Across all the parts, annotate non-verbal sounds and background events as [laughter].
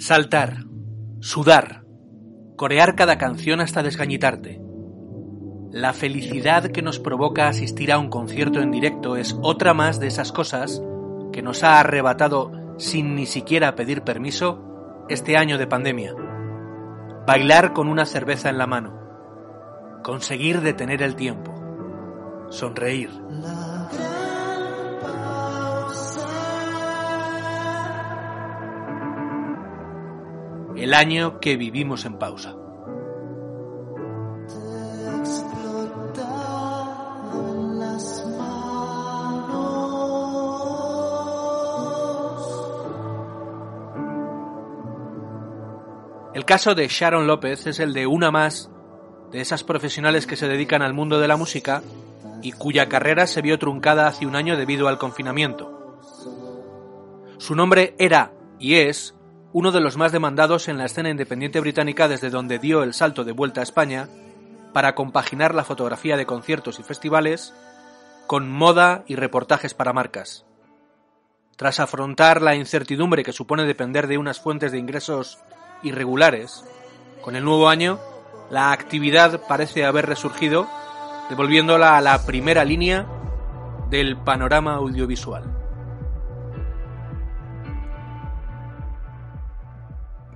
Saltar, sudar, corear cada canción hasta desgañitarte. La felicidad que nos provoca asistir a un concierto en directo es otra más de esas cosas que nos ha arrebatado sin ni siquiera pedir permiso este año de pandemia. Bailar con una cerveza en la mano. Conseguir detener el tiempo. Sonreír. El año que vivimos en pausa. El caso de Sharon López es el de una más de esas profesionales que se dedican al mundo de la música y cuya carrera se vio truncada hace un año debido al confinamiento. Su nombre era y es uno de los más demandados en la escena independiente británica desde donde dio el salto de vuelta a España para compaginar la fotografía de conciertos y festivales con moda y reportajes para marcas. Tras afrontar la incertidumbre que supone depender de unas fuentes de ingresos irregulares, con el nuevo año la actividad parece haber resurgido, devolviéndola a la primera línea del panorama audiovisual.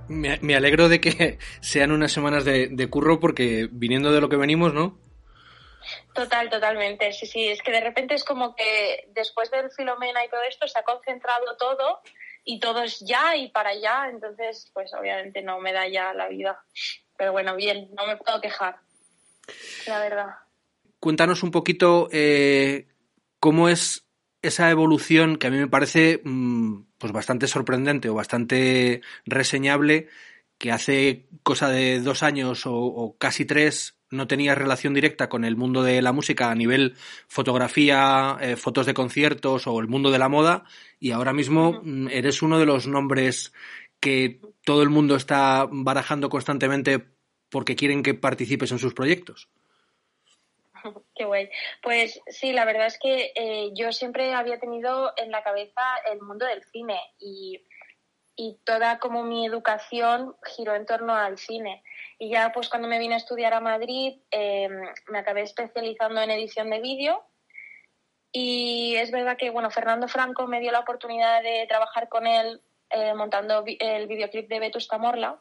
Me, alegro de que [laughs] sean unas semanas de, de curro porque viniendo de lo que venimos, ¿no? Total, totalmente. Sí, sí. Es que de repente es como que después del Filomena y todo esto se ha concentrado todo y todo es ya y para allá, entonces pues obviamente no me da ya la vida. Pero bueno, bien, no me puedo quejar, la verdad. Cuéntanos un poquito eh, cómo es esa evolución que a mí me parece mm, pues bastante sorprendente o bastante reseñable que hace cosa de dos años o, casi tres no tenías relación directa con el mundo de la música a nivel fotografía, eh, fotos de conciertos o el mundo de la moda y ahora mismo mm, eres uno de los nombres que todo el mundo está barajando constantemente porque quieren que participes en sus proyectos. [laughs] Qué guay. Pues sí, la verdad es que eh, yo siempre había tenido en la cabeza el mundo del cine y y toda como mi educación giró en torno al cine. Y ya pues cuando me vine a estudiar a Madrid eh, me acabé especializando en edición de vídeo y es verdad que bueno Fernando Franco me dio la oportunidad de trabajar con él eh, montando el videoclip de Vetusta Morla.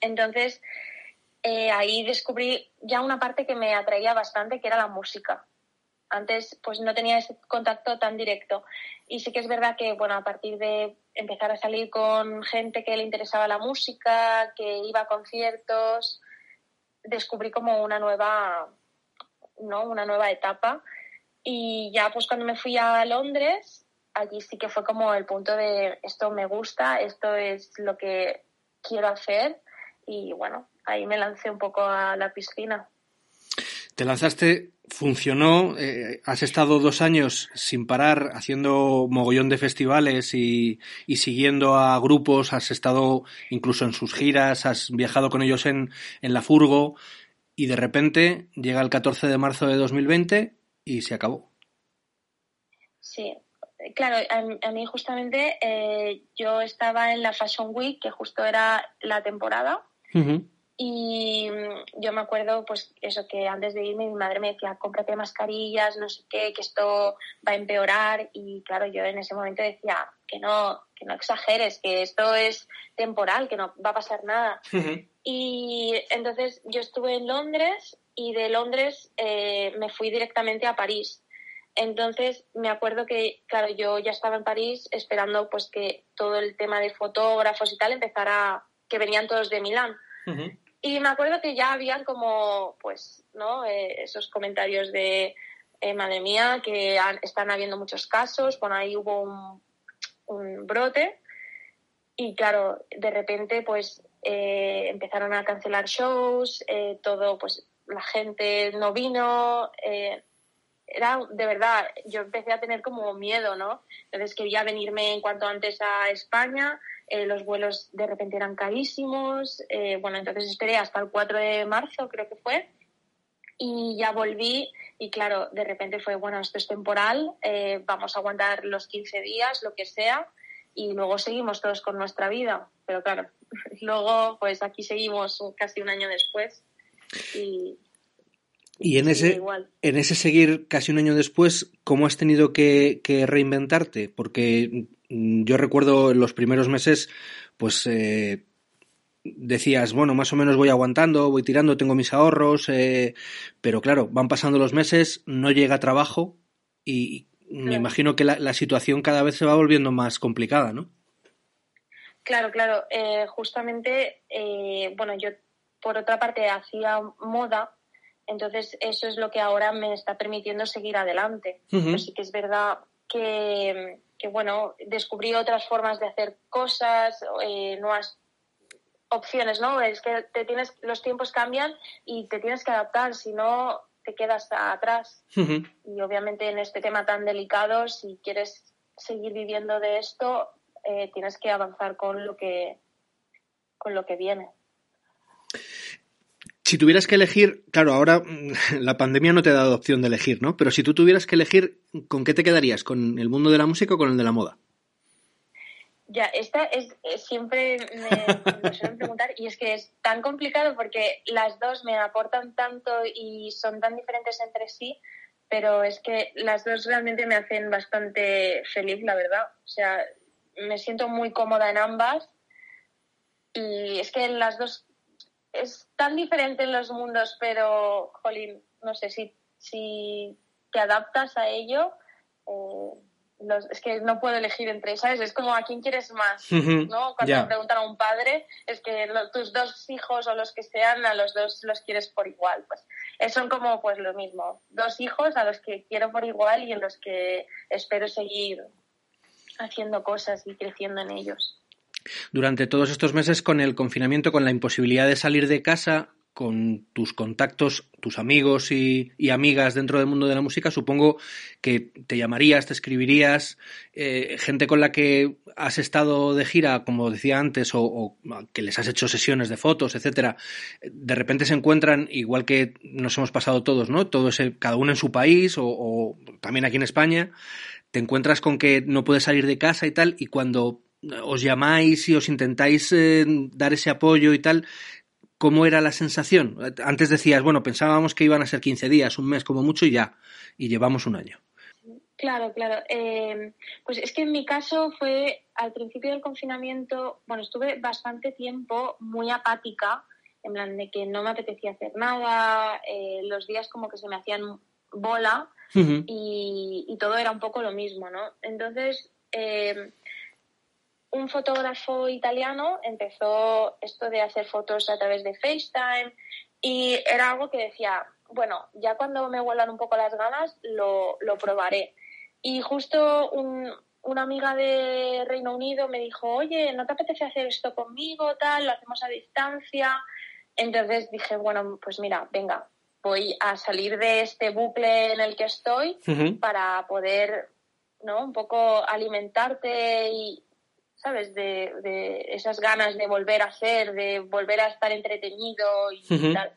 Entonces ahí descubrí ya una parte que me atraía bastante que era la música. Antes pues no tenía ese contacto tan directo. Y sí que es verdad que, bueno, a partir de empezar a salir con gente que le interesaba la música, que iba a conciertos, descubrí como una nueva, ¿no? Una nueva etapa. Y ya pues cuando me fui a Londres, allí sí que fue como el punto de esto me gusta, esto es lo que quiero hacer. Y bueno, ahí me lancé un poco a la piscina. Te lanzaste funcionó. Eh, has estado dos años sin parar haciendo mogollón de festivales y, siguiendo a grupos. Has estado incluso en sus giras, has viajado con ellos en, en la furgo y de repente llega el 14 de marzo de 2020 y se acabó. Sí, claro, a, mí justamente eh, yo estaba en la Fashion Week, que justo era la temporada. Y mm, yo me acuerdo, pues eso, que antes de irme mi madre me decía, cómprate mascarillas, no sé qué, que esto va a empeorar. Y claro, yo en ese momento decía, que no, que no exageres, que esto es temporal, que no va a pasar nada. Y entonces yo estuve en Londres y de Londres eh, me fui directamente a París. Entonces me acuerdo que, claro, yo ya estaba en París esperando pues que todo el tema de fotógrafos y tal empezara, que venían todos de Milán. Y me acuerdo que ya habían como, pues, ¿no? Eh, esos comentarios de, eh, madre mía, que están habiendo muchos casos. Bueno, ahí hubo un brote y claro, de repente pues eh, empezaron a cancelar shows, eh, todo, pues la gente no vino, eh, era de verdad, yo empecé a tener como miedo, ¿no? Entonces quería venirme en cuanto antes a España, los vuelos de repente eran carísimos, bueno, entonces esperé hasta el 4 de marzo, creo que fue, y ya volví y claro, de repente fue, bueno, esto es temporal, vamos a aguantar los 15 días, lo que sea, y luego seguimos todos con nuestra vida. Pero claro, [laughs] luego pues aquí seguimos casi un año después y... Y en ese, en ese seguir casi un año después, ¿cómo has tenido que, reinventarte? Porque mm, yo recuerdo en los primeros meses, pues eh, decías, bueno, más o menos voy aguantando, voy tirando, tengo mis ahorros, eh, pero claro, van pasando los meses, no llega trabajo y me imagino que la, situación cada vez se va volviendo más complicada, ¿no? Claro, claro. Eh, justamente, eh, bueno, yo por otra parte hacía moda, entonces eso es lo que ahora me está permitiendo seguir adelante. Así que es verdad que, bueno, descubrí otras formas de hacer cosas, eh, nuevas opciones, ¿no? Es que te tienes, los tiempos cambian y te tienes que adaptar, si no te quedas atrás. Y obviamente en este tema tan delicado, si quieres seguir viviendo de esto, eh, tienes que avanzar con lo que, con lo que viene. Si tuvieras que elegir, claro, ahora [laughs] la pandemia no te ha dado opción de elegir, ¿no? Pero si tú tuvieras que elegir, ¿con qué te quedarías? ¿Con el mundo de la música o con el de la moda? Ya, esta es, siempre me, suelen preguntar y es que es tan complicado porque las dos me aportan tanto y son tan diferentes entre sí, pero es que las dos realmente me hacen bastante feliz, la verdad. O sea, me siento muy cómoda en ambas y es que las dos es tan diferente en los mundos, pero, jolín, no sé si, si te adaptas a ello. Eh, es que no puedo elegir entre, ¿sabes? Es como a quién quieres más, ¿no? Cuando me preguntan a un padre, es que tus dos hijos o los que sean, a los dos los quieres por igual. Pues son como pues lo mismo, dos hijos a los que quiero por igual y en los que espero seguir haciendo cosas y creciendo en ellos. Durante todos estos meses con el confinamiento, con la imposibilidad de salir de casa, con tus contactos, tus amigos y, amigas dentro del mundo de la música, supongo que te llamarías, te escribirías, eh, gente con la que has estado de gira, como decía antes, o, que les has hecho sesiones de fotos, etcétera, de repente se encuentran, igual que nos hemos pasado todos, ¿no? Todo ese, cada uno en su país, o, también aquí en España, te encuentras con que no puedes salir de casa y tal, y cuando os llamáis y os intentáis eh, dar ese apoyo y tal, ¿Cómo era la sensación? Antes decías, bueno, pensábamos que iban a ser 15 días, un mes como mucho y ya, y llevamos un año. Claro, claro. Eh, pues es que en mi caso fue al principio del confinamiento, bueno, estuve bastante tiempo muy apática, en plan de que no me apetecía hacer nada, eh, los días como que se me hacían bola y, todo era un poco lo mismo, ¿no? Entonces, eh, un fotógrafo italiano empezó esto de hacer fotos a través de FaceTime y era algo que decía, bueno, ya cuando me vuelvan un poco las ganas lo, lo probaré. Y justo una amiga de Reino Unido me dijo, oye, ¿no te apetece hacer esto conmigo? Tal, lo hacemos a distancia. Entonces dije, bueno, pues mira, venga, voy a salir de este bucle en el que estoy para poder, ¿no? Un poco alimentarte y, ¿sabes? De, de, esas ganas de volver a hacer, de volver a estar entretenido y tal.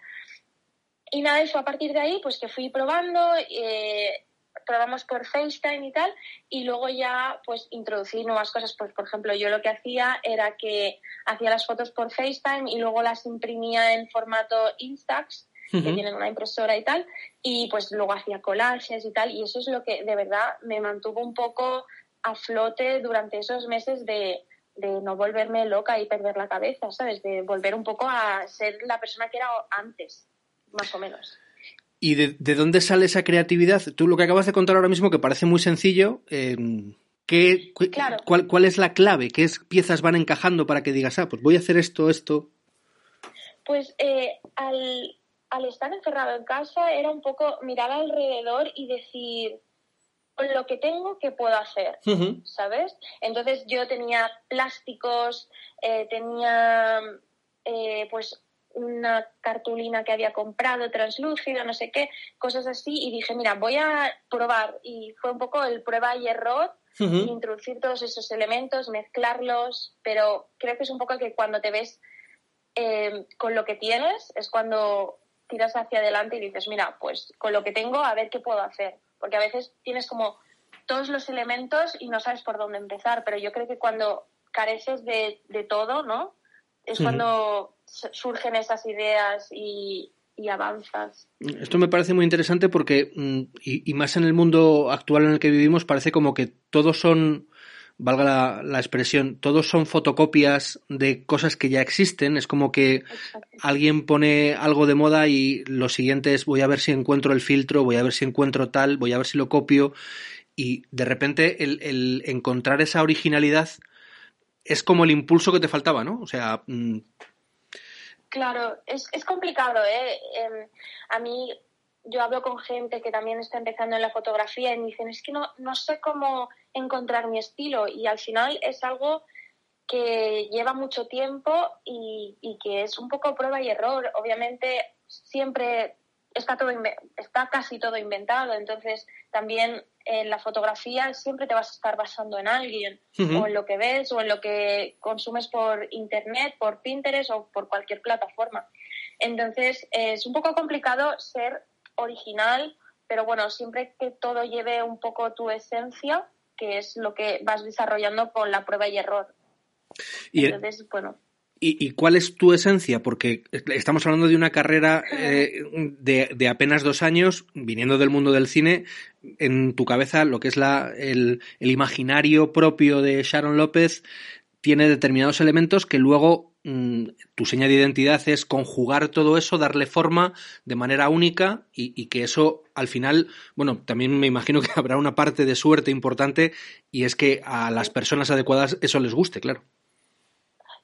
Y nada, eso a partir de ahí, pues que fui probando, eh, probamos por FaceTime y tal, y luego ya pues introducí nuevas cosas. Pues por ejemplo, yo lo que hacía era que hacía las fotos por FaceTime y luego las imprimía en formato Instax, que tienen una impresora y tal, y pues luego hacía collages y tal, y eso es lo que de verdad me mantuvo un poco a flote durante esos meses de, no volverme loca y perder la cabeza, ¿sabes? De volver un poco a ser la persona que era antes, más o menos. ¿Y de, dónde sale esa creatividad? Tú lo que acabas de contar ahora mismo, que parece muy sencillo, eh, ¿qué, cuál, cuál, es la clave? ¿Qué piezas van encajando para que digas, ah, pues voy a hacer esto, esto? Pues eh, al estar encerrado en casa era un poco mirar alrededor y decir, con lo que tengo, ¿qué puedo hacer? ¿Sabes? Entonces yo tenía plásticos, eh, tenía eh, pues una cartulina que había comprado translúcida, no sé qué, cosas así, y dije, mira, voy a probar. Y fue un poco el prueba y error, introducir todos esos elementos, mezclarlos, pero creo que es un poco que cuando te ves eh, con lo que tienes, es cuando tiras hacia adelante y dices, mira, pues con lo que tengo, a ver qué puedo hacer. Porque a veces tienes como todos los elementos y no sabes por dónde empezar, pero yo creo que cuando careces de, de todo, ¿no? Es cuando surgen esas ideas y, avanzas. Esto me parece muy interesante porque, mm, y, más en el mundo actual en el que vivimos, parece como que todos son, valga la, expresión, todos son fotocopias de cosas que ya existen. Es como que alguien pone algo de moda y lo siguiente es voy a ver si encuentro el filtro, voy a ver si encuentro tal, voy a ver si lo copio. Y de repente el, el encontrar esa originalidad es como el impulso que te faltaba, ¿no? O sea. Mm, claro, es, es complicado, ¿eh? Em, a mí, yo hablo con gente que también está empezando en la fotografía y me dicen, es que no, no sé cómo encontrar mi estilo. Y al final es algo que lleva mucho tiempo y, y que es un poco prueba y error. Obviamente, siempre está todo está casi todo inventado, entonces también en la fotografía siempre te vas a estar basando en alguien, o en lo que ves, o en lo que consumes por internet, por Pinterest o por cualquier plataforma. Entonces es un poco complicado ser original, pero bueno, siempre que todo lleve un poco tu esencia, que es lo que vas desarrollando con la prueba y error. Entonces, bueno. ¿Y, cuál es tu esencia? Porque estamos hablando de una carrera eh, de, apenas dos años, viniendo del mundo del cine, en tu cabeza lo que es la, el, imaginario propio de Sharon López tiene determinados elementos que luego mm, tu seña de identidad es conjugar todo eso, darle forma de manera única y, que eso al final, bueno, también me imagino que [laughs] habrá una parte de suerte importante y es que a las personas adecuadas eso les guste, claro.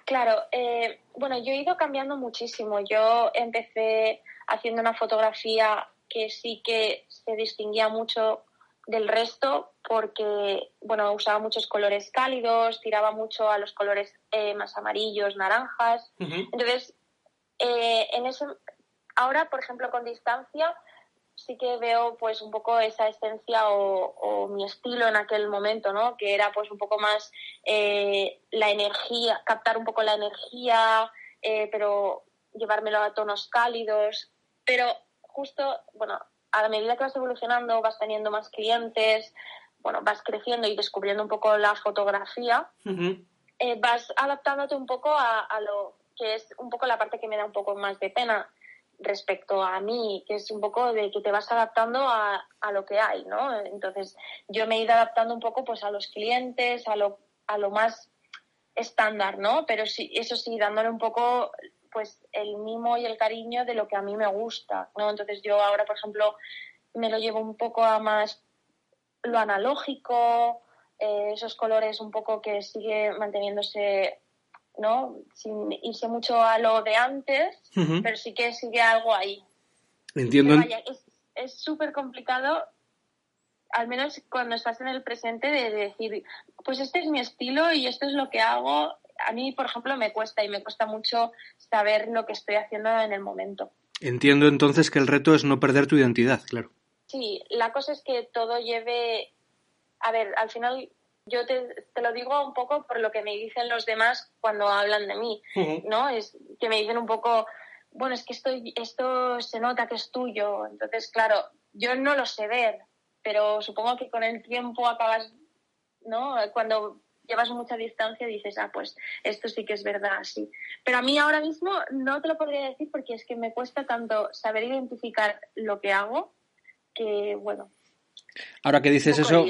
Claro, eh, bueno, yo he ido cambiando muchísimo. Yo empecé haciendo una fotografía que sí que se distinguía mucho del resto porque, bueno, usaba muchos colores cálidos, tiraba mucho a los colores eh, más amarillos, naranjas. Entonces, eh, en ese, ahora, por ejemplo, con distancia, sí que veo pues un poco esa esencia o, mi estilo en aquel momento, ¿no? Que era pues un poco más eh, la energía, captar un poco la energía, eh, pero llevármelo a tonos cálidos. Pero justo, bueno, a la medida que vas evolucionando, vas teniendo más clientes, bueno, vas creciendo y descubriendo un poco la fotografía, eh, vas adaptándote un poco a, a lo que es un poco la parte que me da un poco más de pena respecto a mí, que es un poco de que te vas adaptando a, a, lo que hay, ¿no? Entonces, yo me he ido adaptando un poco pues a los clientes, a lo, a lo más estándar, ¿no? Pero sí, eso sí, dándole un poco pues el mimo y el cariño de lo que a mí me gusta, ¿no? Entonces yo ahora, por ejemplo, me lo llevo un poco a más lo analógico, eh, esos colores un poco que sigue manteniéndose ¿no? Sin irse mucho a lo de antes, pero sí que sigue algo ahí. Entiendo. es súper complicado, al menos cuando estás en el presente, de decir, pues este es mi estilo y esto es lo que hago. A mí, por ejemplo, me cuesta y me cuesta mucho saber lo que estoy haciendo en el momento. Entiendo entonces que el reto es no perder tu identidad, claro. Sí, la cosa es que todo lleve, a ver, al final yo te, lo digo un poco por lo que me dicen los demás cuando hablan de mí, ¿no? Es que me dicen un poco, bueno, es que esto, esto se nota que es tuyo. Entonces, claro, yo no lo sé ver, pero supongo que con el tiempo acabas, ¿no? Cuando llevas mucha distancia dices, ah, pues esto sí que es verdad, sí. Pero a mí ahora mismo no te lo podría decir porque es que me cuesta tanto saber identificar lo que hago que, bueno, Ahora que dices eso,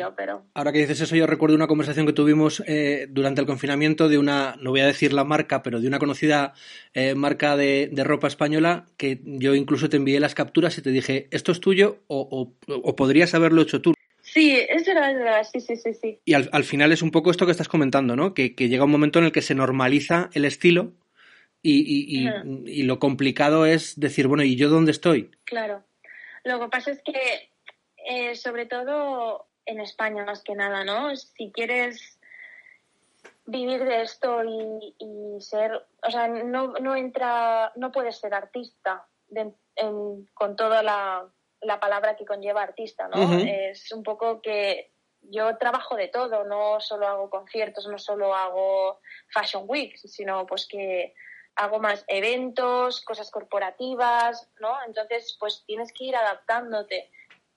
ahora que dices eso, yo recuerdo una conversación que tuvimos eh, durante el confinamiento de una, no voy a decir la marca, pero de una conocida eh, marca de, ropa española que yo incluso te envié las capturas y te dije, esto es tuyo o, podrías haberlo hecho tú. Sí, es verdad, es verdad, sí, sí, sí. sí. Y al, final es un poco esto que estás comentando, ¿no? Que, llega un momento en el que se normaliza el estilo y, y lo complicado es decir, bueno, ¿y yo dónde estoy? Claro. Lo que pasa es que eh, sobre todo en España más que nada, ¿no? Si quieres vivir de esto y, ser, o sea, no, no entra, no puedes ser artista con toda la, la, palabra que conlleva artista, ¿no? Es un poco que yo trabajo de todo, no solo hago conciertos, no solo hago Fashion Week, sino pues que hago más eventos, cosas corporativas, ¿no? Entonces, pues tienes que ir adaptándote.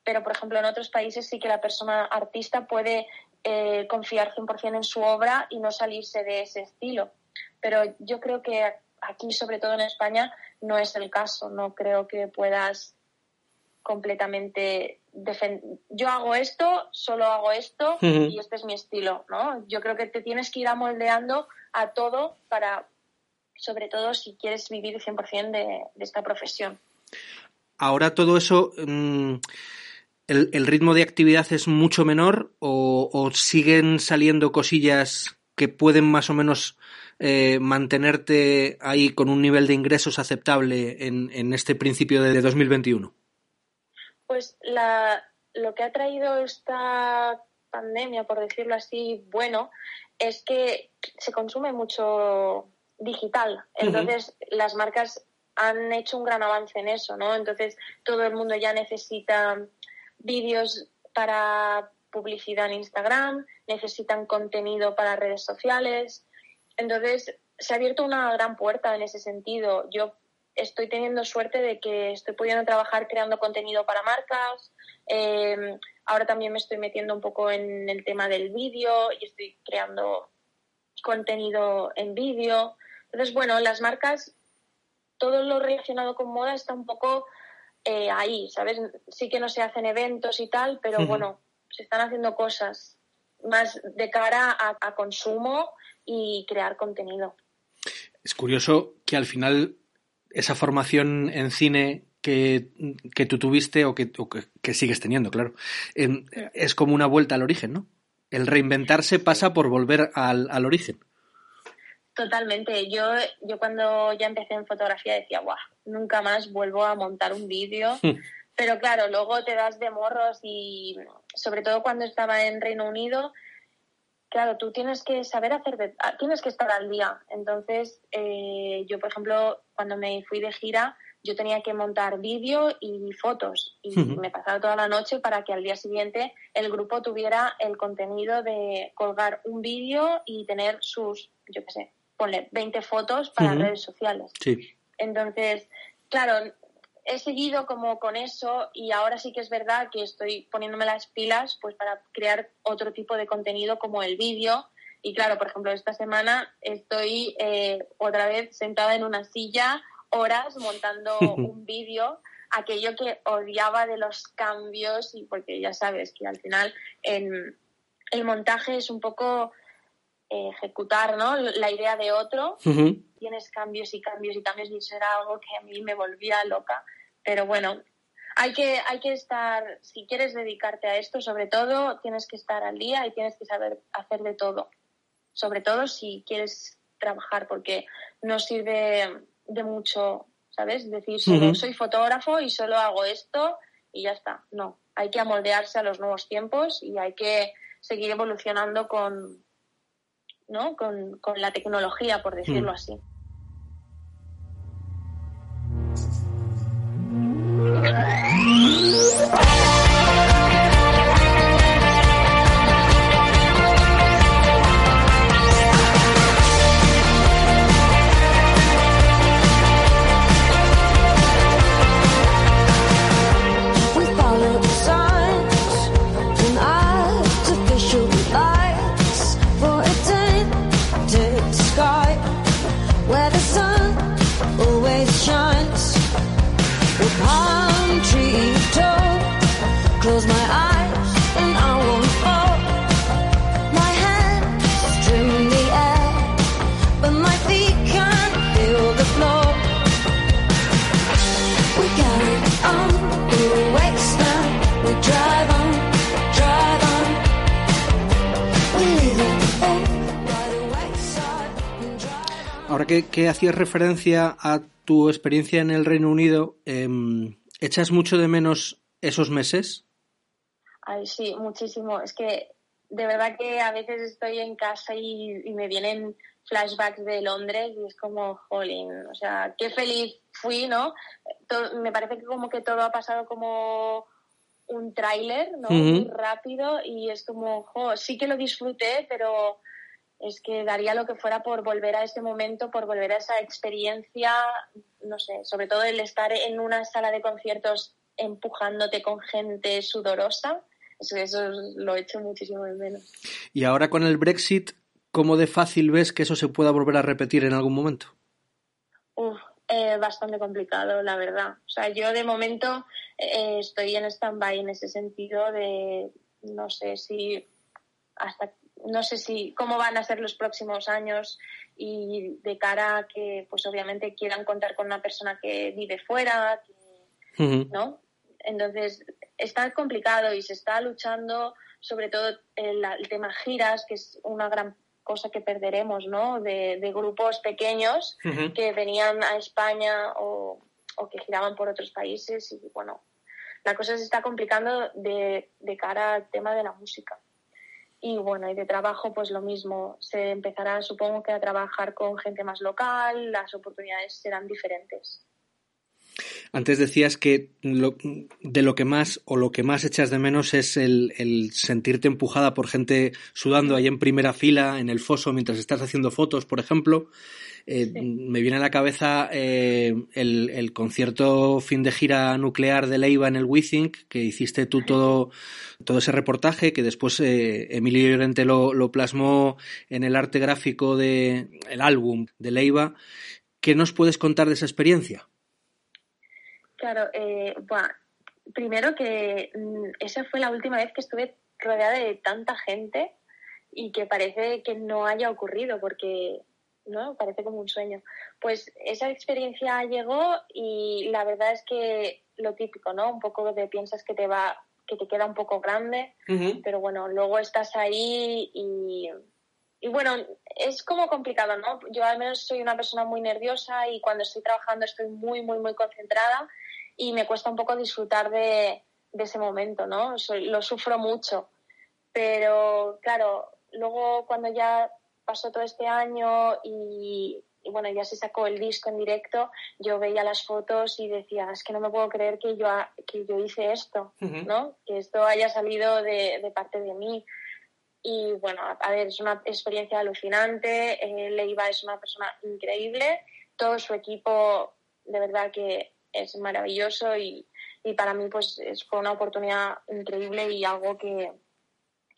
Pero, por ejemplo, en otros países sí que la persona artista puede eh, confiar 100% en su obra y no salirse de ese estilo. Pero yo creo que aquí, sobre todo en España, no es el caso. No creo que puedas completamente yo hago esto, solo hago esto y este es mi estilo, ¿no? Yo creo que te tienes que ir amoldeando a todo para, sobre todo si quieres vivir 100% de, de esta profesión. Ahora todo eso, mm, el, ritmo de actividad es mucho menor o, siguen saliendo cosillas que pueden más o menos eh, mantenerte ahí con un nivel de ingresos aceptable en, en este principio de 2021? Pues la, lo que ha traído esta pandemia, por decirlo así, bueno, es que se consume mucho digital. Entonces, las marcas han hecho un gran avance en eso, ¿no? Entonces, todo el mundo ya necesita vídeos para publicidad en Instagram, necesitan contenido para redes sociales. Entonces, se ha abierto una gran puerta en ese sentido. Yo estoy teniendo suerte de que estoy pudiendo trabajar creando contenido para marcas. Eh, ahora también me estoy metiendo un poco en el tema del vídeo y estoy creando contenido en vídeo. Entonces, bueno, las marcas, todo lo relacionado con moda está un poco eh, ahí, ¿sabes? Sí que no se hacen eventos y tal, pero bueno, se están haciendo cosas más de cara a consumo y crear contenido. Es curioso que al final esa formación en cine que, tú tuviste o, que, que, sigues teniendo, claro, es como una vuelta al origen, ¿no? El reinventarse pasa por volver al, al origen. Totalmente. Yo, yo cuando ya empecé en fotografía decía, guau, nunca más vuelvo a montar un vídeo. [laughs] Hmm. Pero claro, luego te das de morros y sobre todo cuando estaba en Reino Unido, claro, tú tienes que saber hacer, de, ah, tienes que estar al día. Entonces, eh, yo, por ejemplo, cuando me fui de gira, yo tenía que montar vídeo y fotos y me pasaba toda la noche para que al día siguiente el grupo tuviera el contenido de colgar un vídeo y tener sus, yo qué sé, ponle 20 fotos para redes sociales. Entonces, claro, he seguido como con eso y ahora sí que es verdad que estoy poniéndome las pilas pues para crear otro tipo de contenido como el vídeo y claro, por ejemplo, esta semana estoy eh, otra vez sentada en una silla horas montando [laughs] un vídeo, aquello que odiaba de los cambios y porque ya sabes que al final en el montaje es un poco eh, ejecutar ¿no? la idea de otro. Tienes cambios y cambios y cambios y eso era algo que a mí me volvía loca. Pero bueno, hay que, hay que estar, si quieres dedicarte a esto, sobre todo, tienes que estar al día y tienes que saber hacer de todo. Sobre todo si quieres trabajar, porque no sirve de mucho, ¿sabes? Decir, solo soy fotógrafo y solo hago esto y ya está. No, hay que amoldearse a los nuevos tiempos y hay que seguir evolucionando con, ¿no? con, con la tecnología, por decirlo mm. así. Referencia a tu experiencia en el Reino Unido, em, ¿echas mucho de menos esos meses? Ay, sí, muchísimo. Es que de verdad que a veces estoy en casa y, me vienen flashbacks de Londres y es como, jolín, o sea, qué feliz fui, ¿no? me parece que como que todo ha pasado como un tráiler, ¿no? Muy rápido y es como, jo, sí que lo disfruté, pero es que daría lo que fuera por volver a ese momento, por volver a esa experiencia, no sé, sobre todo el estar en una sala de conciertos empujándote con gente sudorosa, eso, eso lo he hecho muchísimo de menos. Y ahora con el Brexit, ¿cómo de fácil ves que eso se pueda volver a repetir en algún momento? Uf, eh, bastante complicado, la verdad. O sea, yo de momento eh, estoy en stand-by en ese sentido de no sé si hasta no sé si cómo van a ser los próximos años y de cara a que pues obviamente quieran contar con una persona que vive fuera no entonces está complicado y se está luchando sobre todo el, tema giras que es una gran cosa que perderemos no de, grupos pequeños que venían a España o, o que giraban por otros países y bueno la cosa se está complicando de, de cara al tema de la música. Y bueno, y de trabajo pues lo mismo. Se empezará supongo que a trabajar con gente más local, las oportunidades serán diferentes. Antes decías que de lo que más o lo que más echas de menos es el, sentirte empujada por gente sudando ahí en primera fila en el foso mientras estás haciendo fotos, por ejemplo. Eh, me viene a la cabeza eh, el, concierto fin de gira nuclear de Leiva en el WeThink, que hiciste tú todo, todo ese reportaje, que después eh, Emilio Llorente lo, lo, plasmó en el arte gráfico del el álbum de Leiva. ¿Qué nos puedes contar de esa experiencia? Claro, bueno, primero que mm, esa fue la última vez que estuve rodeada de tanta gente y que parece que no haya ocurrido porque ¿no? Parece como un sueño. Pues esa experiencia llegó y la verdad es que lo típico, ¿no? Un poco de piensas que te va, que te queda un poco grande, pero bueno, luego estás ahí y, y bueno, es como complicado, ¿no? Yo al menos soy una persona muy nerviosa y cuando estoy trabajando estoy muy, muy, muy concentrada y me cuesta un poco disfrutar de, de ese momento, ¿no? lo sufro mucho. Pero claro, luego cuando ya pasó todo este año y, bueno, ya se sacó el disco en directo, yo veía las fotos y decía, es que no me puedo creer que yo, que yo hice esto, ¿no? Que esto haya salido de, parte de mí. Y bueno, a ver, es una experiencia alucinante. Eh, Leiva es una persona increíble. Todo su equipo, de verdad que es maravilloso y, y para mí pues fue una oportunidad increíble y algo que,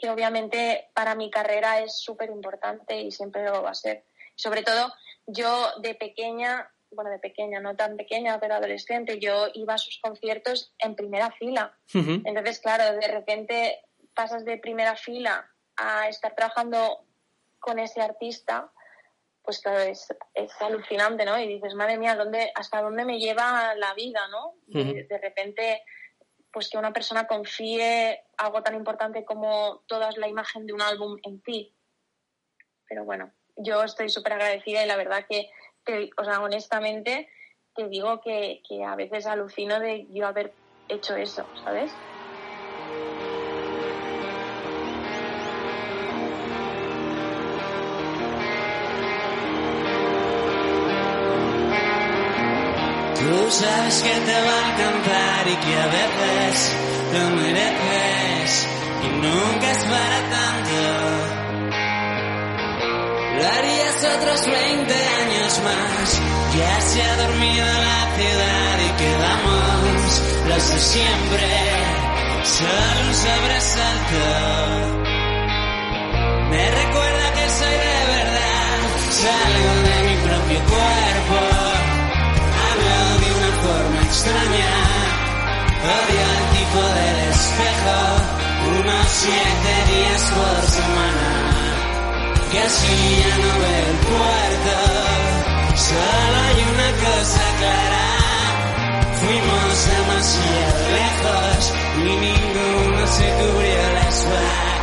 que obviamente para mi carrera es súper importante y siempre lo va a ser. Sobre todo, yo de pequeña, bueno, de pequeña, no tan pequeña, pero adolescente, yo iba a sus conciertos en primera fila. Entonces, claro, de repente pasas de primera fila a estar trabajando con ese artista, pues claro, es, alucinante, ¿no? Y dices, madre mía, ¿dónde, ¿hasta dónde me lleva la vida, ¿no? de repente pues que una persona confíe algo tan importante como toda la imagen de un álbum en ti. Pero bueno, yo estoy súper agradecida y la verdad que, o sea, honestamente, te digo que, que a veces alucino de yo haber hecho eso, ¿sabes? Sabes que te va a encantar y que a veces lo mereces y nunca es para tanto. Lo harías otros 20 años más. Ya se ha dormido la ciudad y quedamos los de siempre. Solo un sobresalto. Me recuerda que soy de verdad. Salgo Odio el tipo del espejo, unos siete días por semana. Que así ya no ve el puerto. Solo hay una cosa clara. Fuimos demasiado lejos y ninguno se cubrió la espalda.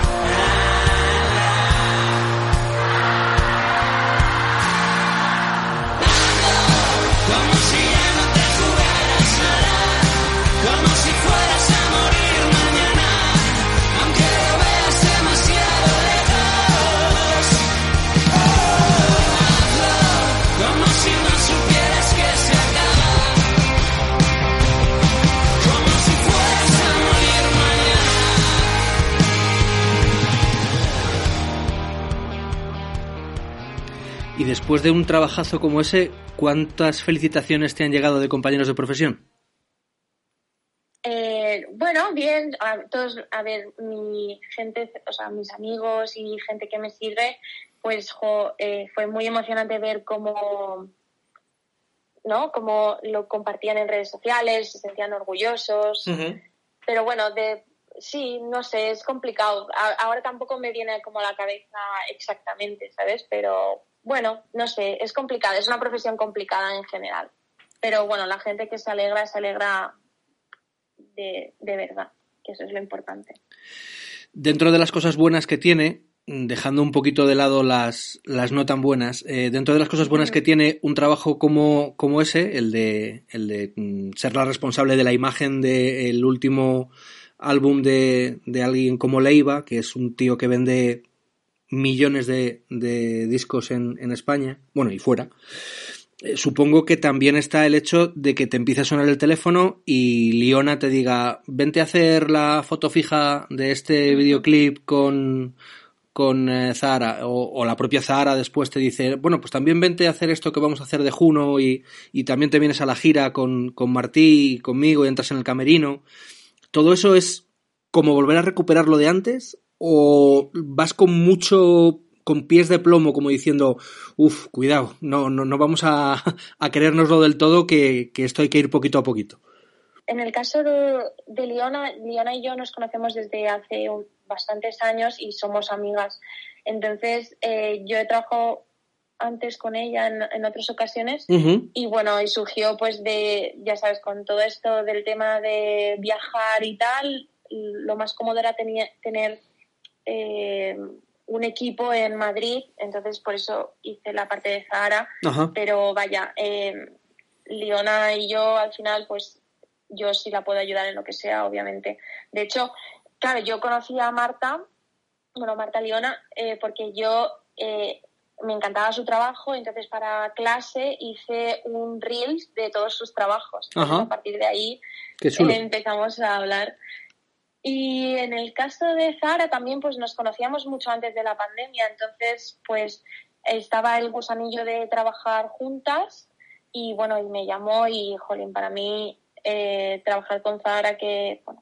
Y después de un trabajazo como ese, ¿cuántas felicitaciones te han llegado de compañeros de profesión? Eh, bueno, bien, a, todos, a ver, mi gente, o sea, mis amigos y gente que me sirve, pues eh, fue muy emocionante ver cómo, ¿no? Cómo lo compartían en redes sociales, se sentían orgullosos. Pero bueno, de, sí, no sé, es complicado. ahora tampoco me viene como a la cabeza exactamente, ¿sabes? Pero bueno, no sé, es complicado, es una profesión complicada en general. Pero bueno, la gente que se alegra, se alegra de, de verdad, que eso es lo importante. Dentro de las cosas buenas que tiene, dejando un poquito de lado las, las no tan buenas, eh, dentro de las cosas buenas que tiene un trabajo como, como ese, el de, el de mm, ser la responsable de la imagen del último álbum de, de, alguien como Leiva, que es un tío que vende millones de, discos en, en, España, bueno, y fuera. Eh, supongo que también está el hecho de que te empiece a sonar el teléfono y Liona te diga, vente a hacer la foto fija de este videoclip con, con eh, Zara o, la propia Zara después te dice, bueno, pues también vente a hacer esto que vamos a hacer de Juno y, y también te vienes a la gira con, con Martí y conmigo y entras en el camerino. ¿Todo eso es como volver a recuperar lo de antes o vas con mucho con pies de plomo como diciendo, uff, cuidado, no, no, no vamos a, a querérnoslo del todo, que, que esto hay que ir poquito a poquito? En el caso de, de Liona, Liona y yo nos conocemos desde hace un, bastantes años y somos amigas. Entonces, eh, yo he trabajado antes con ella en, otras ocasiones y bueno, y surgió pues de, ya sabes, con todo esto del tema de viajar y tal, lo más cómodo era tener eh, un equipo en Madrid, entonces por eso hice la parte de Zahara, pero vaya, eh, Liona y yo al final pues yo sí la puedo ayudar en lo que sea, obviamente. De hecho, claro, yo conocí a Marta, bueno, Marta Liona, eh, porque yo eh, me encantaba su trabajo, entonces para clase hice un reels de todos sus trabajos. a partir de ahí empezamos a hablar. Y en el caso de Zara también pues nos conocíamos mucho antes de la pandemia, entonces pues estaba el gusanillo de trabajar juntas y bueno, y me llamó y, jolín, para mí eh, trabajar con Zara que bueno,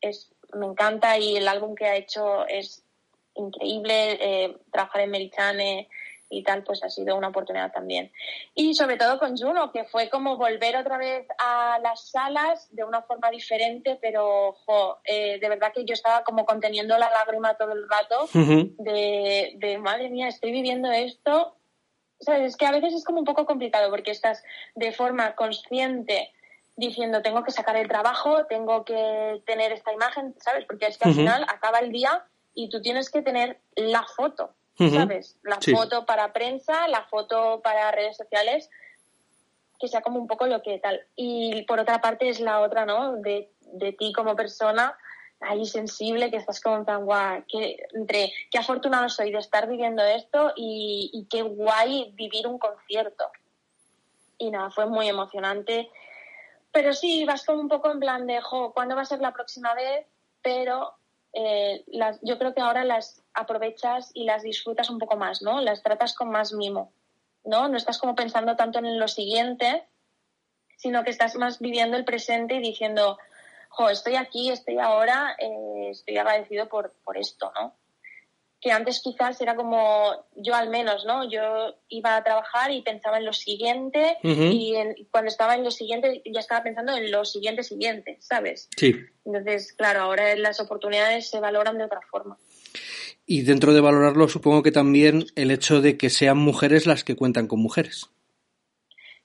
es me encanta y el álbum que ha hecho es increíble. Eh, trabajar en Merichane y tal, pues ha sido una oportunidad también. Y sobre todo con Juno, que fue como volver otra vez a las salas de una forma diferente, pero eh, de verdad que yo estaba como conteniendo la lágrima todo el rato de, de, madre mía, estoy viviendo esto. ¿Sabes? Es que a veces es como un poco complicado porque estás de forma consciente diciendo tengo que sacar el trabajo, tengo que tener esta imagen, ¿sabes? Porque es que al final acaba el día y tú tienes que tener la foto, ¿sabes? La foto para prensa, la foto para redes sociales, que sea como un poco lo que tal. Y por otra parte es la otra, ¿no? De, de ti como persona, ahí sensible, que estás como tan guay, que, entre qué afortunado soy de estar viviendo esto y, y qué guay vivir un concierto. Y nada, fue muy emocionante pero sí, vas como un poco en plan de, jo, ¿cuándo va a ser la próxima vez? Pero eh, las, yo creo que ahora las aprovechas y las disfrutas un poco más, ¿no? Las tratas con más mimo, ¿no? No estás como pensando tanto en lo siguiente, sino que estás más viviendo el presente y diciendo, jo, estoy aquí, estoy ahora, eh, estoy agradecido por, por esto, ¿no? que antes quizás era como yo al menos, ¿no? Yo iba a trabajar y pensaba en lo siguiente y cuando estaba en lo siguiente ya estaba pensando en lo siguiente siguiente, ¿sabes? Sí. Entonces, claro, ahora las oportunidades se valoran de otra forma. Y dentro de valorarlo, supongo que también el hecho de que sean mujeres las que cuentan con mujeres.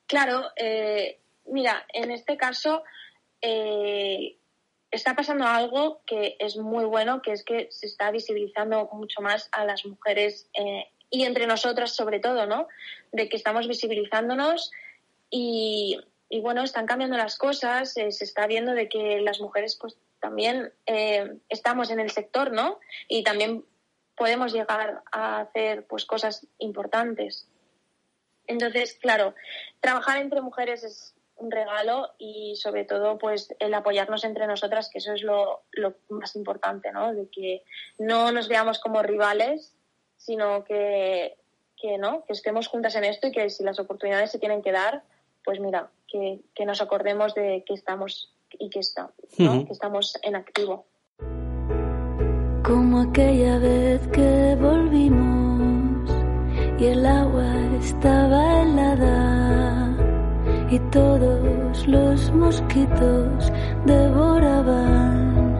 Claro, eh, mira, en este caso eh, está pasando algo que es muy bueno, que es que se está visibilizando mucho más a las mujeres eh, y entre nosotras sobre todo, ¿no? De que estamos visibilizándonos y, bueno, están cambiando las cosas, eh, se está viendo de que las mujeres pues también eh, estamos en el sector, ¿no? Y también podemos llegar a hacer pues cosas importantes. Entonces, claro, trabajar entre mujeres es un regalo y sobre todo pues el apoyarnos entre nosotras, que eso es lo, lo, más importante, ¿no? De que no nos veamos como rivales, sino que que no, que estemos juntas en esto y que si las oportunidades se tienen que dar, pues mira, que, nos acordemos de que estamos y que, está, que estamos en activo. Como aquella vez que volvimos y el agua estaba helada y todos los mosquitos devoraban,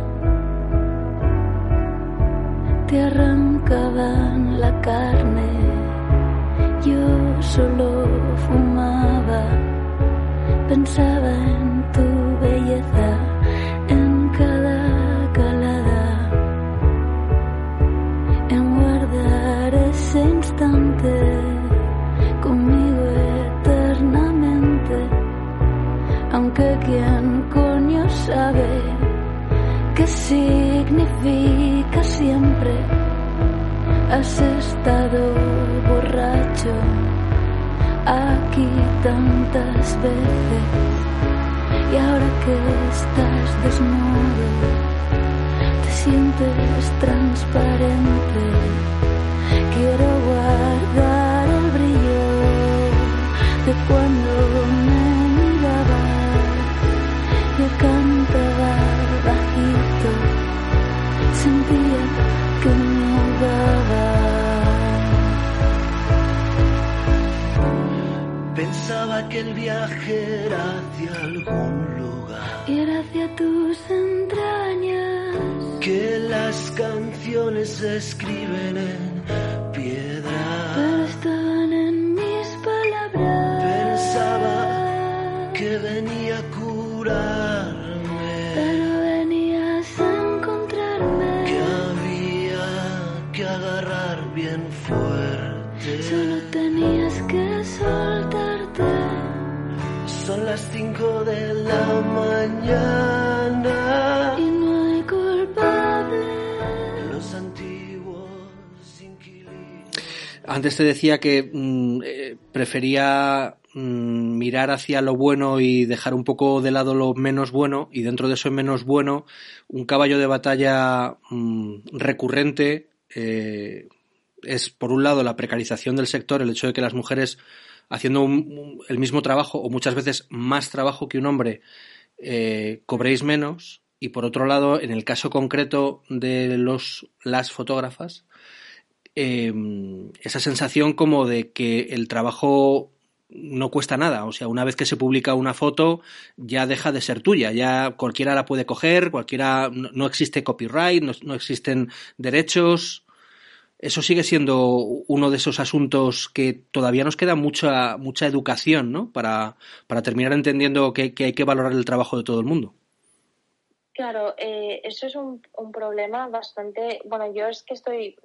te arrancaban la carne yo solo fumaba, pensaba en quien coño sabe qué significa siempre has estado borracho aquí tantas veces y ahora que estás desnudo te sientes transparente. Quiero guardar el brillo de cuando Pensaba que el viaje era hacia algún lugar. Y era hacia tus entrañas. Que las canciones se escriben en de la mañana. Y no hay. Los antiguos. Antes te decía que mm, eh, prefería mm, mirar hacia lo bueno y dejar un poco de lado lo menos bueno y dentro de eso menos bueno un caballo de batalla mm, recurrente eh, es por un lado la precarización del sector el hecho de que las mujeres haciendo el mismo trabajo o muchas veces más trabajo que un hombre, eh, cobréis menos. Y por otro lado, en el caso concreto de los, las fotógrafas, em, esa sensación como de que el trabajo no cuesta nada. O sea, una vez que se publica una foto, ya deja de ser tuya. Ya cualquiera la puede coger, cualquiera, no, existe copyright, no, existen derechos eso sigue siendo uno de esos asuntos que todavía nos queda mucha, mucha educación, ¿no? Para, para terminar entendiendo que, hay que valorar el trabajo de todo el mundo. Claro, eh, eso es un, un, problema bastante. Bueno, yo es que estoy.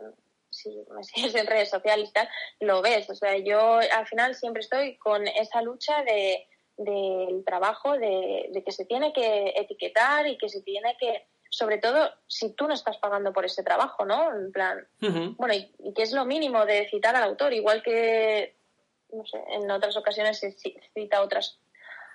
Si me [laughs] sigues en redes sociales y tal, lo ves. O sea, yo al final siempre estoy con esa lucha de, del trabajo, de, de que se tiene que etiquetar y que se tiene que sobre todo si tú no estás pagando por ese trabajo, ¿no? En plan, bueno, y, que es lo mínimo de citar al autor, igual que, no sé, en otras ocasiones se cita otras,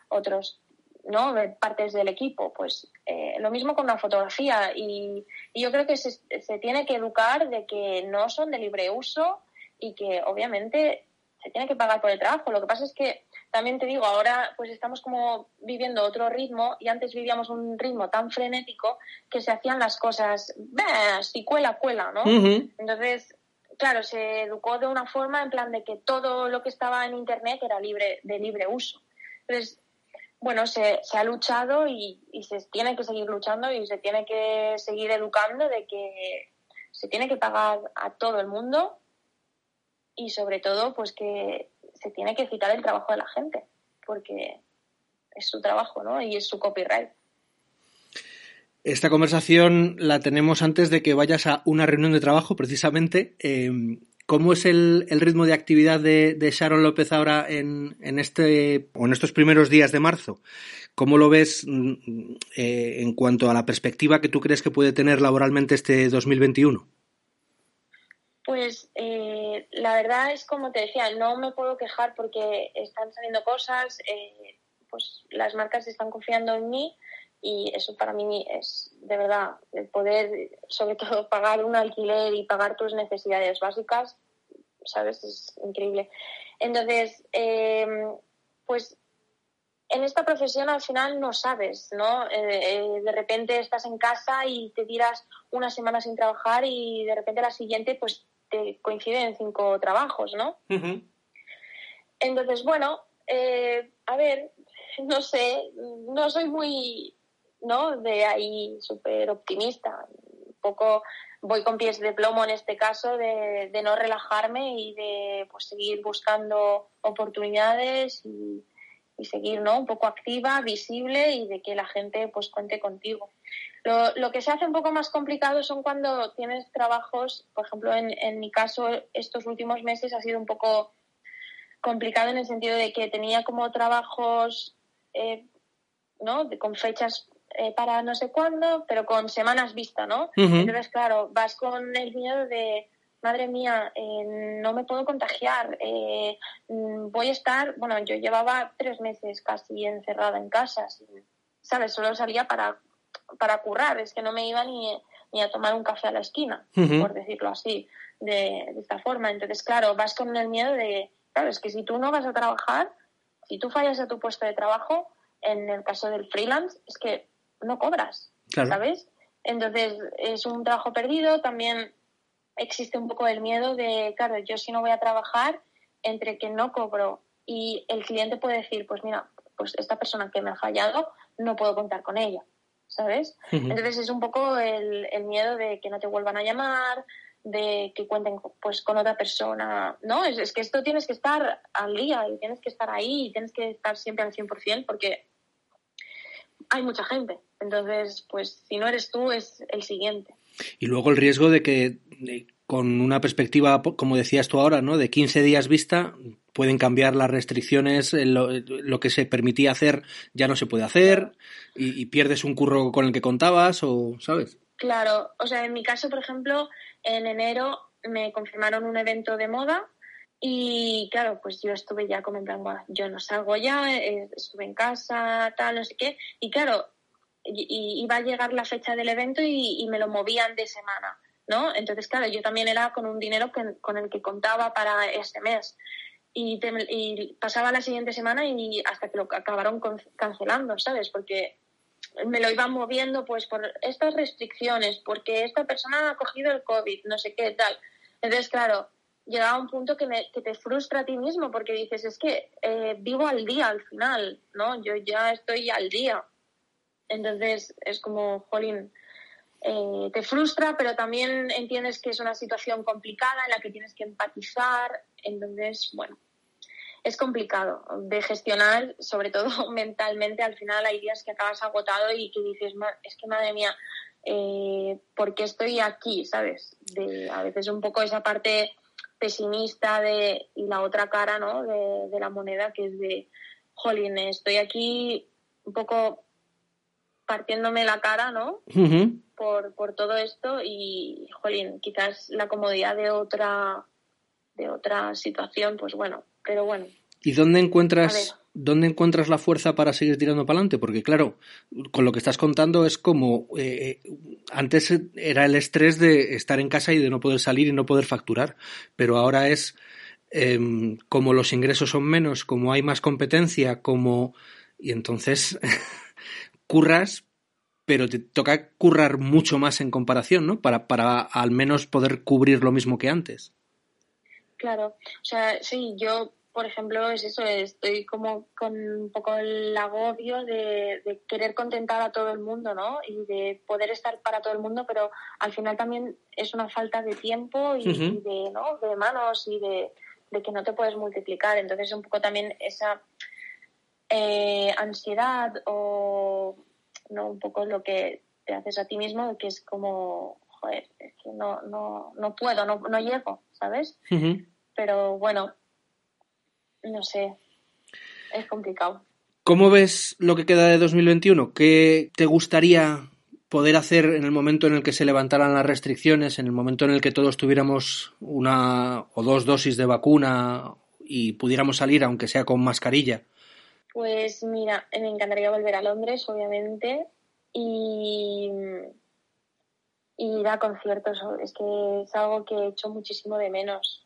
otros, ¿no? Partes del equipo, pues eh, lo mismo con una fotografía y, yo creo que se, se tiene que educar de que no son de libre uso y que obviamente se tiene que pagar por el trabajo. Lo que pasa es que también te digo, ahora pues estamos como viviendo otro ritmo y antes vivíamos un ritmo tan frenético que se hacían las cosas, si cuela, cuela, ¿no? Entonces, claro, se educó de una forma en plan de que todo lo que estaba en Internet era libre, de libre uso. Entonces, bueno, se, se ha luchado y, y, se tiene que seguir luchando y se tiene que seguir educando de que se tiene que pagar a todo el mundo y sobre todo pues que se tiene que citar el trabajo de la gente, porque es su trabajo, ¿no? Y es su copyright. Esta conversación la tenemos antes de que vayas a una reunión de trabajo, precisamente. Eh, ¿Cómo es el, ritmo de actividad de, Sharon López ahora en, este o en estos primeros días de marzo? ¿Cómo lo ves mm, eh, en cuanto a la perspectiva que tú crees que puede tener laboralmente este 2021? Pues eh, la verdad es como te decía, no me puedo quejar porque están saliendo cosas, eh, pues las marcas están confiando en mí y eso para mí es de verdad el poder, sobre todo pagar un alquiler y pagar tus necesidades básicas, ¿sabes? Es increíble. Entonces, eh, pues en esta profesión al final no sabes, ¿no? Eh, eh, de repente estás en casa y te tiras una semana sin trabajar y de repente la siguiente pues te coinciden cinco trabajos, ¿no? Entonces, bueno, eh, a ver, [laughs] no sé, no soy muy, ¿no? De ahí súper optimista. Un poco voy con pies de plomo en este caso de, de no relajarme y de pues, seguir buscando oportunidades y y seguir ¿no? un poco activa, visible y de que la gente pues cuente contigo. Lo, lo, que se hace un poco más complicado son cuando tienes trabajos, por ejemplo, en, en mi caso, estos últimos meses ha sido un poco complicado en el sentido de que tenía como trabajos eh, ¿no? De, con fechas eh, para no sé cuándo, pero con semanas vista, ¿no? Uh -huh. Entonces, claro, vas con el miedo de madre mía, eh, no me puedo contagiar, eh, voy a estar, bueno, yo llevaba tres meses casi encerrada en casa, ¿sabes? Solo salía para, para currar, es que no me iba ni, ni a tomar un café a la esquina, uh -huh. por decirlo así, de, de, esta forma. Entonces, claro, vas con el miedo de, claro, es que si tú no vas a trabajar, si tú fallas a tu puesto de trabajo, en el caso del freelance, es que no cobras, claro. ¿sabes? Entonces, es un trabajo perdido, también existe un poco el miedo de, claro, yo si no voy a trabajar, entre que no cobro y el cliente puede decir, pues mira, pues esta persona que me ha fallado, no puedo contar con ella, ¿sabes? Uh -huh. Entonces es un poco el, el, miedo de que no te vuelvan a llamar, de que cuenten pues con otra persona, ¿no? Es, es, que esto tienes que estar al día y tienes que estar ahí y tienes que estar siempre al 100% porque hay mucha gente. Entonces, pues si no eres tú, es el siguiente. Y luego el riesgo de que de, con una perspectiva, como decías tú ahora, ¿no? de 15 días vista, pueden cambiar las restricciones, lo, lo que se permitía hacer ya no se puede hacer y, pierdes un curro con el que contabas o, ¿sabes? Claro, o sea, en mi caso, por ejemplo, en enero me confirmaron un evento de moda y claro, pues yo estuve ya comentando, yo no salgo ya, eh, estuve en casa, tal, no sé qué, y claro, y, iba a llegar la fecha del evento y, y, me lo movían de semana, ¿no? Entonces, claro, yo también era con un dinero con el que contaba para ese mes. Y, te, pasaba la siguiente semana y hasta que lo acabaron cancelando, ¿sabes? Porque me lo iban moviendo pues por estas restricciones, porque esta persona ha cogido el COVID, no sé qué, tal. Entonces, claro, llegaba un punto que, me, que te frustra a ti mismo porque dices, es que eh, vivo al día al final, ¿no? Yo ya estoy al día entonces es como, jolín, eh, te frustra, pero también entiendes que es una situación complicada en la que tienes que empatizar. Entonces, bueno, es complicado de gestionar, sobre todo [laughs] mentalmente. Al final hay días que acabas agotado y que dices, es que madre mía, eh, ¿por qué estoy aquí? ¿Sabes? De, a veces un poco esa parte pesimista de, y la otra cara, ¿no? De, la moneda que es de, jolín, estoy aquí un poco partiéndome la cara, ¿no? Uh. Por, por todo esto y, jolín, quizás la comodidad de otra, de otra situación, pues bueno, pero bueno. ¿Y dónde encuentras, dónde encuentras la fuerza para seguir tirando para adelante? Porque claro, con lo que estás contando es como eh, antes era el estrés de estar en casa y de no poder salir y no poder facturar, pero ahora es eh, como los ingresos son menos, como hay más competencia, como y entonces [laughs] curras, pero te toca currar mucho más en comparación, ¿no? Para, para al menos poder cubrir lo mismo que antes. Claro, o sea, sí, yo, por ejemplo, es eso, estoy como con un poco el agobio de, de querer contentar a todo el mundo, ¿no? Y de poder estar para todo el mundo, pero al final también es una falta de tiempo y, uh -huh. y de, ¿no? de manos y de, de que no te puedes multiplicar. Entonces, un poco también esa eh, ansiedad o no un poco lo que te haces a ti mismo que es como joder es que no no no puedo no, no llego sabes uh -huh. pero bueno no sé es complicado ¿Cómo ves lo que queda de 2021? ¿Qué te gustaría poder hacer en el momento en el que se levantaran las restricciones, en el momento en el que todos tuviéramos una o dos dosis de vacuna y pudiéramos salir, aunque sea con mascarilla? Pues mira, me encantaría volver a Londres, obviamente, y, y ir a conciertos. Es que es algo que he hecho muchísimo de menos.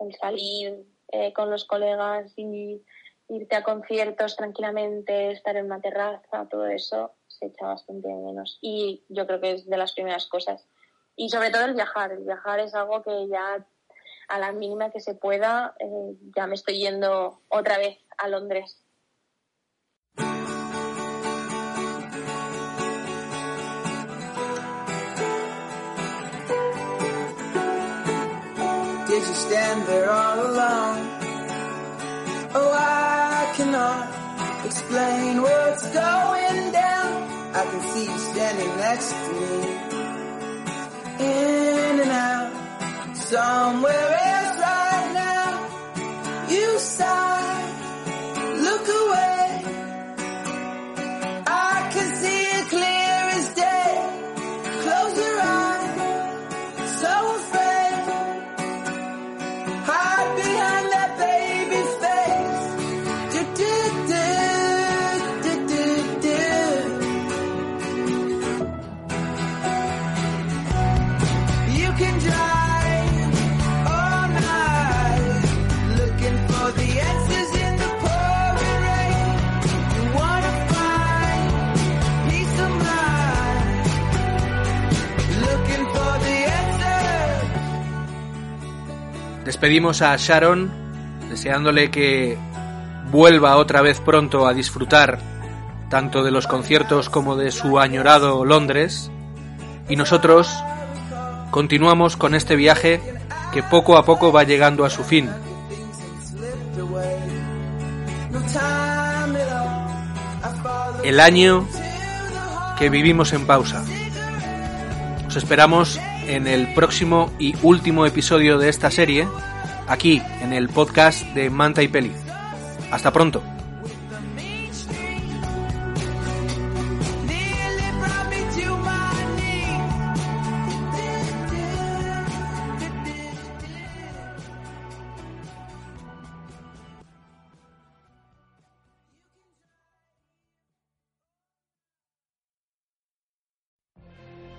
el salir eh, con los colegas y irte a conciertos tranquilamente, estar en una terraza, todo eso se echa bastante menos. Y yo creo que es de las primeras cosas. Y sobre todo el viajar. El viajar es algo que ya a la mínima que se pueda, eh, ya me estoy yendo otra vez a Londres. You stand there all alone? Oh, I cannot explain what's going down. I can see you standing next to me. In and out, somewhere else right now. You sigh, Despedimos a Sharon deseándole que vuelva otra vez pronto a disfrutar tanto de los conciertos como de su añorado Londres y nosotros continuamos con este viaje que poco a poco va llegando a su fin. El año que vivimos en pausa. Os esperamos en el próximo y último episodio de esta serie, aquí en el podcast de Manta y Peli. Hasta pronto.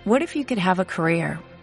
What if you could have a career